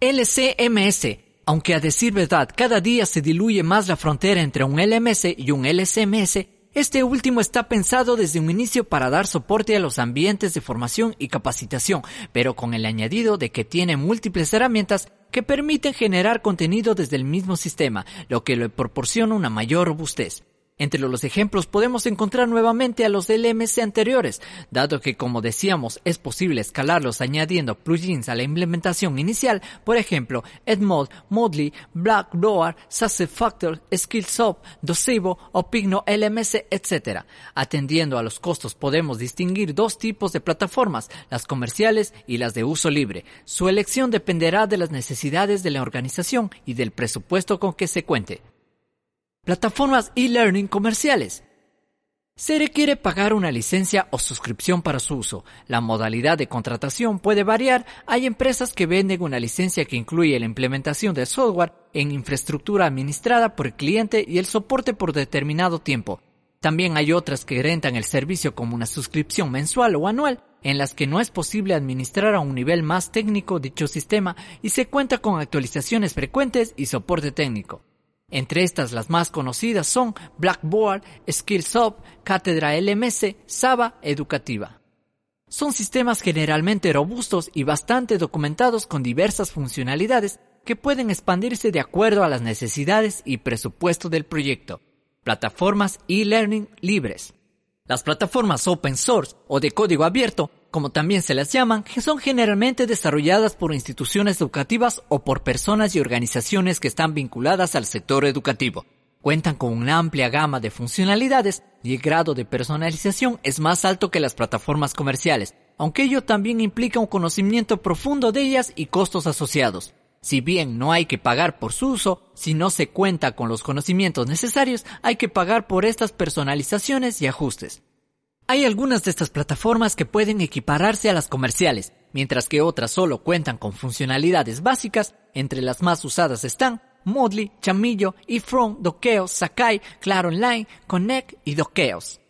LCMS. Aunque a decir verdad, cada día se diluye más la frontera entre un LMS y un LCMS, este último está pensado desde un inicio para dar soporte a los ambientes de formación y capacitación, pero con el añadido de que tiene múltiples herramientas que permiten generar contenido desde el mismo sistema, lo que le proporciona una mayor robustez. Entre los ejemplos podemos encontrar nuevamente a los LMS anteriores, dado que como decíamos es posible escalarlos añadiendo plugins a la implementación inicial, por ejemplo, Edmod, Modly, Blackboard, SuccessFactors, Skillsoft, Docebo o Pigno LMS, etc. Atendiendo a los costos podemos distinguir dos tipos de plataformas, las comerciales y las de uso libre. Su elección dependerá de las necesidades de la organización y del presupuesto con que se cuente. Plataformas e-learning comerciales. Se requiere pagar una licencia o suscripción para su uso. La modalidad de contratación puede variar. Hay empresas que venden una licencia que incluye la implementación del software en infraestructura administrada por el cliente y el soporte por determinado tiempo. También hay otras que rentan el servicio como una suscripción mensual o anual, en las que no es posible administrar a un nivel más técnico dicho sistema y se cuenta con actualizaciones frecuentes y soporte técnico. Entre estas las más conocidas son Blackboard, Skillsoft, Cátedra LMS, Saba Educativa. Son sistemas generalmente robustos y bastante documentados con diversas funcionalidades que pueden expandirse de acuerdo a las necesidades y presupuesto del proyecto. Plataformas e-learning libres. Las plataformas open source o de código abierto como también se las llaman, son generalmente desarrolladas por instituciones educativas o por personas y organizaciones que están vinculadas al sector educativo. Cuentan con una amplia gama de funcionalidades y el grado de personalización es más alto que las plataformas comerciales, aunque ello también implica un conocimiento profundo de ellas y costos asociados. Si bien no hay que pagar por su uso, si no se cuenta con los conocimientos necesarios, hay que pagar por estas personalizaciones y ajustes. Hay algunas de estas plataformas que pueden equipararse a las comerciales, mientras que otras solo cuentan con funcionalidades básicas, entre las más usadas están Modly, Chamillo, eFront, Dokeos, Sakai, Claro Online, Connect y Dokeos.